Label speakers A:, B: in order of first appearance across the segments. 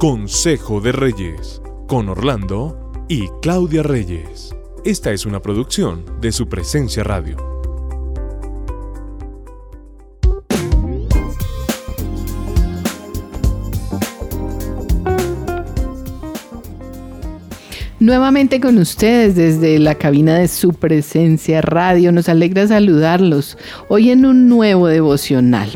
A: Consejo de Reyes, con Orlando y Claudia Reyes. Esta es una producción de su presencia radio.
B: Nuevamente con ustedes desde la cabina de su presencia radio. Nos alegra saludarlos hoy en un nuevo devocional.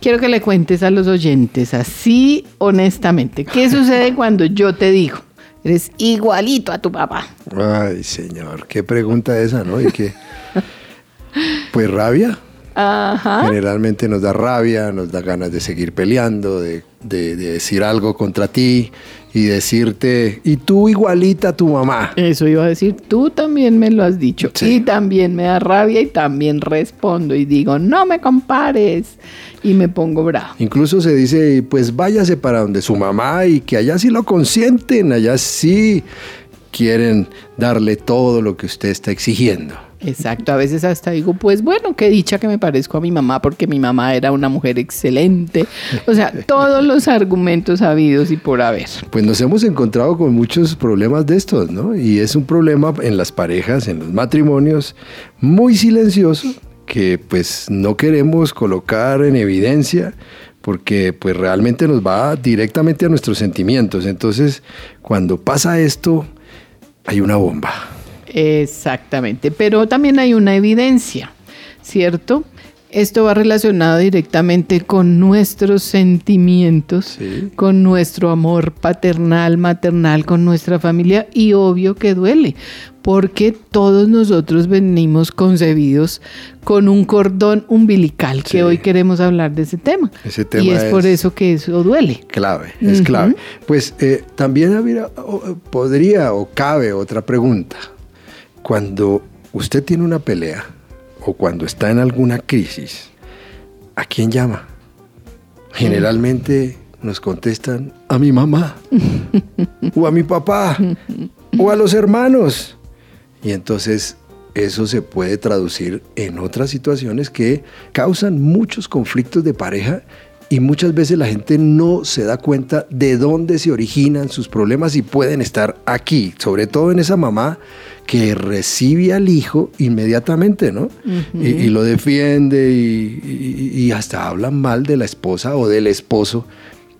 B: Quiero que le cuentes a los oyentes así honestamente, ¿qué sucede cuando yo te digo? Eres igualito a tu papá.
C: Ay, señor, qué pregunta esa, ¿no? Y que, pues rabia. Ajá. Generalmente nos da rabia, nos da ganas de seguir peleando, de, de decir algo contra ti, y decirte, y tú igualita a tu mamá.
B: Eso iba a decir, tú también me lo has dicho. Y también me da rabia y también respondo y digo, no me compares. Y me pongo bravo.
C: Incluso se dice, pues váyase para donde su mamá y que allá sí lo consienten, allá sí quieren darle todo lo que usted está exigiendo.
B: Exacto, a veces hasta digo, pues bueno, qué dicha que me parezco a mi mamá porque mi mamá era una mujer excelente. O sea, todos los argumentos habidos y por haber.
C: Pues nos hemos encontrado con muchos problemas de estos, ¿no? Y es un problema en las parejas, en los matrimonios, muy silencioso, que pues no queremos colocar en evidencia porque pues realmente nos va directamente a nuestros sentimientos. Entonces, cuando pasa esto, hay una bomba.
B: Exactamente, pero también hay una evidencia, ¿cierto? Esto va relacionado directamente con nuestros sentimientos, con nuestro amor paternal, maternal, con nuestra familia y obvio que duele, porque todos nosotros venimos concebidos con un cordón umbilical, que hoy queremos hablar de ese tema. Ese tema y es, por eso que eso duele.
C: Clave, es clave. Pues eh, también podría o cabe otra pregunta cuando usted tiene una pelea o cuando está en alguna crisis, ¿a quién llama? Generalmente nos contestan a mi mamá o a mi papá o a los hermanos. Y entonces eso se puede traducir en otras situaciones que causan muchos conflictos de pareja y muchas veces la gente no se da cuenta de dónde se originan sus problemas y pueden estar aquí, sobre todo en esa mamá que recibe al hijo inmediatamente, ¿no? y, lo defiende y, y, hasta hablan mal de la esposa o del esposo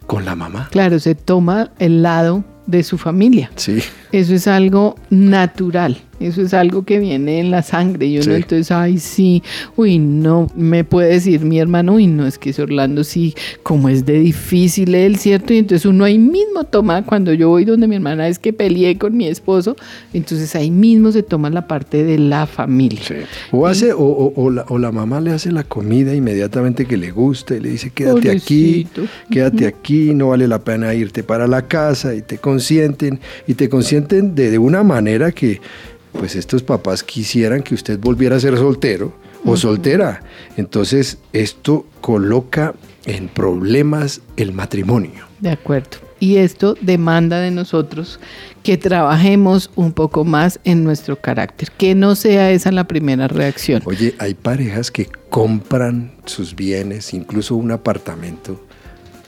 C: con la mamá.
B: Claro, se toma el lado de su familia.
C: Sí.
B: Eso es algo natural. Eso es algo que viene en la sangre. Y uno entonces, ay, sí, uy, no, me puede decir mi hermano, uy, no, es que ese Orlando sí, como es de difícil él, ¿cierto? Y entonces uno ahí mismo toma, cuando yo voy donde mi hermana es que peleé con mi esposo, entonces ahí mismo se toma la parte de la familia.
C: O hace, o, la, mamá le hace la comida inmediatamente que le gusta y le dice, quédate aquí, quédate aquí, no vale la pena irte para la casa y te consienten, y te consienten de, de una manera que pues estos papás quisieran que usted volviera a ser soltero o soltera. Entonces esto coloca en problemas el matrimonio.
B: De acuerdo. Y esto demanda de nosotros que trabajemos un poco más en nuestro carácter, que no sea esa la primera reacción.
C: Oye, hay parejas que compran sus bienes, incluso un apartamento,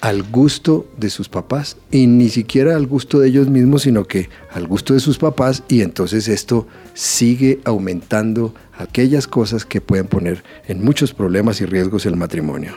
C: al gusto de sus papás y ni siquiera al gusto de ellos mismos, sino que al gusto de sus papás y entonces esto sigue aumentando aquellas cosas que pueden poner en muchos problemas y riesgos el matrimonio.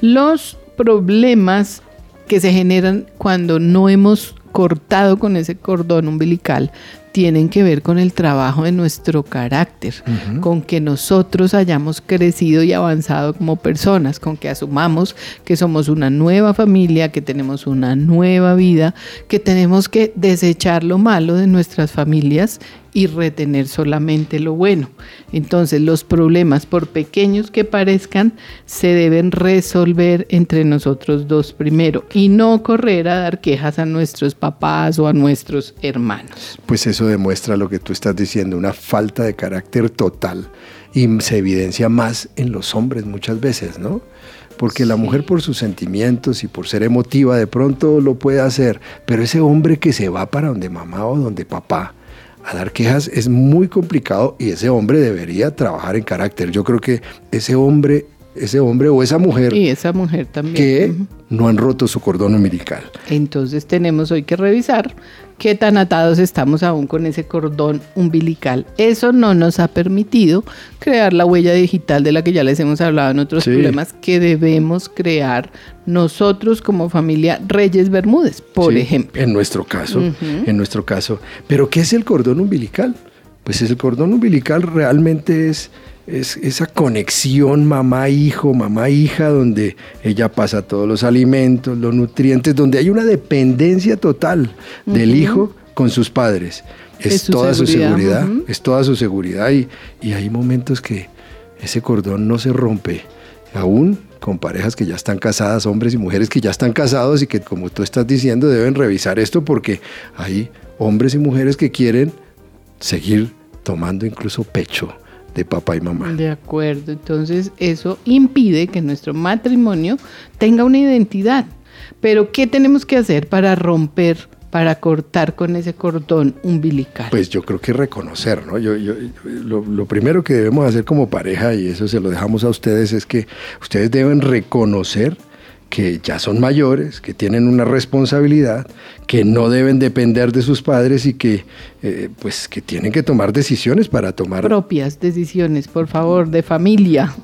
B: Los problemas que se generan cuando no hemos cortado con ese cordón umbilical tienen que ver con el trabajo de nuestro carácter, con que nosotros hayamos crecido y avanzado como personas, con que asumamos que somos una nueva familia, que tenemos una nueva vida, que tenemos que desechar lo malo de nuestras familias y retener solamente lo bueno. Entonces los problemas, por pequeños que parezcan, se deben resolver entre nosotros dos primero y no correr a dar quejas a nuestros papás o a nuestros hermanos.
C: Pues eso demuestra lo que tú estás diciendo, una falta de carácter total y se evidencia más en los hombres muchas veces, ¿no? Porque la mujer por sus sentimientos y por ser emotiva de pronto lo puede hacer, pero ese hombre que se va para donde mamá o donde papá, a dar quejas es muy complicado y ese hombre debería trabajar en carácter. Yo creo que ese hombre ese hombre o esa mujer
B: Y esa mujer también.
C: que no han roto su cordón umbilical.
B: Entonces tenemos hoy que revisar qué tan atados estamos aún con ese cordón umbilical. Eso no nos ha permitido crear la huella digital de la que ya les hemos hablado en otros
C: Sí.
B: problemas que debemos crear nosotros como familia Reyes Bermúdez, por
C: Sí,
B: ejemplo.
C: En nuestro caso, en nuestro caso. Pero ¿qué es el cordón umbilical? Pues el cordón umbilical realmente es, es esa conexión mamá-hijo, mamá-hija, donde ella pasa todos los alimentos, los nutrientes, donde hay una dependencia total del hijo con sus padres. Es,
B: Es su
C: toda
B: seguridad,
C: su seguridad, es toda su seguridad y, y hay momentos que ese cordón no se rompe, aún con parejas que ya están casadas, hombres y mujeres que ya están casados y que como tú estás diciendo deben revisar esto porque hay hombres y mujeres que quieren seguir tomando incluso pecho de papá y mamá.
B: De acuerdo, entonces eso impide que nuestro matrimonio tenga una identidad. Pero ¿qué tenemos que hacer para romper, para cortar con ese cordón umbilical?
C: Pues yo creo que reconocer, ¿no? Yo, yo- lo, lo primero que debemos hacer como pareja, y eso se lo dejamos a ustedes, es que ustedes deben reconocer que ya son mayores, que tienen una responsabilidad, que no deben depender de sus padres y que, eh, pues, que tienen que tomar decisiones para tomar
B: propias decisiones, por favor, de familia.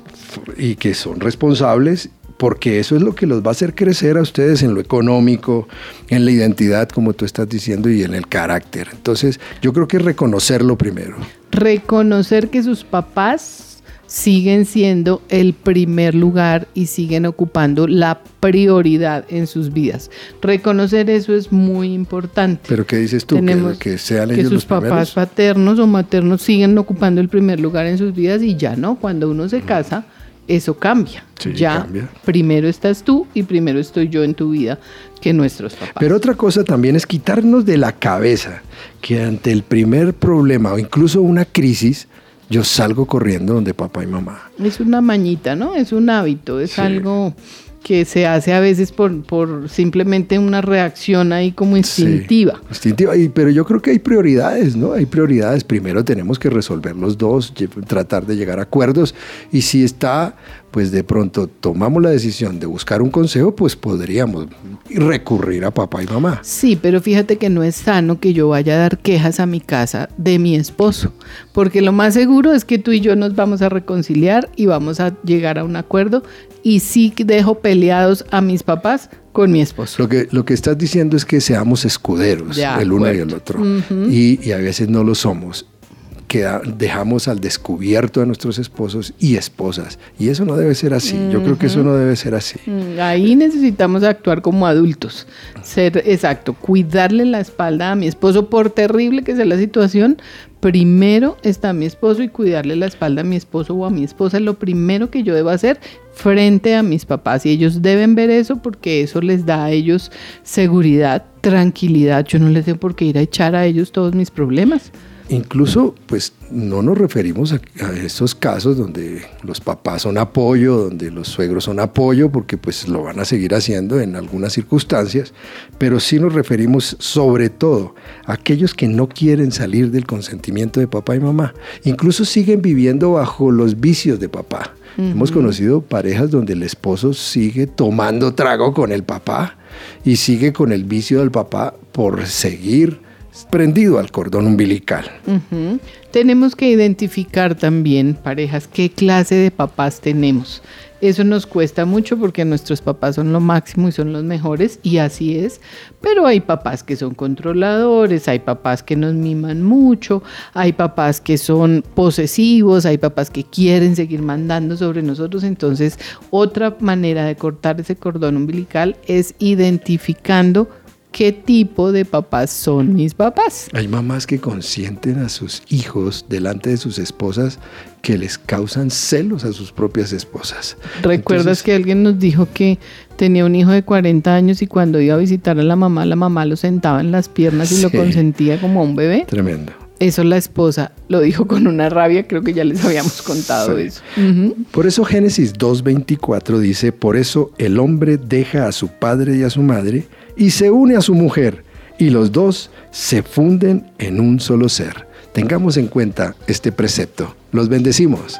C: y que son responsables porque eso es lo que los va a hacer crecer a ustedes en lo económico, en la identidad, como tú estás diciendo, y en el carácter. Entonces, yo creo que es reconocerlo primero.
B: Reconocer que sus papás siguen siendo el primer lugar y siguen ocupando la prioridad en sus vidas. Reconocer eso es muy importante.
C: Pero ¿qué dices tú?
B: Tenemos
C: que, que sean
B: que
C: ellos
B: sus
C: los
B: papás
C: primeros.
B: paternos o maternos siguen ocupando el primer lugar en sus vidas y ya no, cuando uno se casa, eso cambia.
C: Sí,
B: ya
C: cambia.
B: primero estás tú y primero estoy yo en tu vida que nuestros papás.
C: Pero otra cosa también es quitarnos de la cabeza que ante el primer problema o incluso una crisis, yo salgo corriendo donde papá y mamá.
B: Es una mañita, ¿no? Es un hábito, es
C: Sí.
B: algo que se hace a veces por, por simplemente una reacción ahí como instintiva.
C: Sí, instintiva. Y- pero yo creo que hay prioridades, ¿no? Hay prioridades. Primero tenemos que resolver los dos, tratar de llegar a acuerdos. Y si está, pues de pronto tomamos la decisión de buscar un consejo, pues podríamos recurrir a papá y mamá.
B: Sí, pero fíjate que no es sano que yo vaya a dar quejas a mi casa de mi esposo, porque lo más seguro es que tú y yo nos vamos a reconciliar y vamos a llegar a un acuerdo y sí que dejo peleados a mis papás con mi esposo.
C: Lo que, lo que estás diciendo es que seamos escuderos,
B: De
C: el uno y el otro. y, y a veces no lo somos. Queda- dejamos al descubierto a nuestros esposos y esposas. Y eso no debe ser así. Yo creo que eso no debe ser así.
B: Mm, Ahí necesitamos actuar como adultos. Ser exacto, cuidarle la espalda a mi esposo, por terrible que sea la situación. Primero está mi esposo y cuidarle la espalda a mi esposo o a mi esposa es lo primero que yo debo hacer frente a mis papás. Y ellos deben ver eso porque eso les da a ellos seguridad, tranquilidad. Yo no les tengo por qué ir a echar a ellos todos mis problemas.
C: Incluso, pues no nos referimos a, a esos casos donde los papás son apoyo, donde los suegros son apoyo, porque pues lo van a seguir haciendo en algunas circunstancias, pero sí nos referimos sobre todo a aquellos que no quieren salir del consentimiento de papá y mamá. Incluso siguen viviendo bajo los vicios de papá. Hemos conocido parejas donde el esposo sigue tomando trago con el papá y sigue con el vicio del papá por seguir prendido al cordón umbilical.
B: Tenemos que identificar también, parejas, qué clase de papás tenemos. Eso nos cuesta mucho porque nuestros papás son lo máximo y son los mejores, y así es. Pero hay papás que son controladores, hay papás que nos miman mucho, hay papás que son posesivos, hay papás que quieren seguir mandando sobre nosotros. Entonces, otra manera de cortar ese cordón umbilical es identificando qué tipo de papás son mis papás.
C: Hay mamás que consienten a sus hijos delante de sus esposas que les causan celos a sus propias esposas.
B: ¿Recuerdas
C: Entonces,
B: que alguien nos dijo que tenía un hijo de 40 años y cuando iba a visitar a la mamá, la mamá lo sentaba en las piernas y lo consentía como a un bebé?
C: Tremendo.
B: Eso la esposa lo dijo con una rabia, creo que ya les habíamos contado
C: Sí.
B: eso.
C: Por eso Génesis 2.24 dice, por eso el hombre deja a su padre y a su madre y se une a su mujer y los dos se funden en un solo ser. Tengamos en cuenta este precepto. Los bendecimos.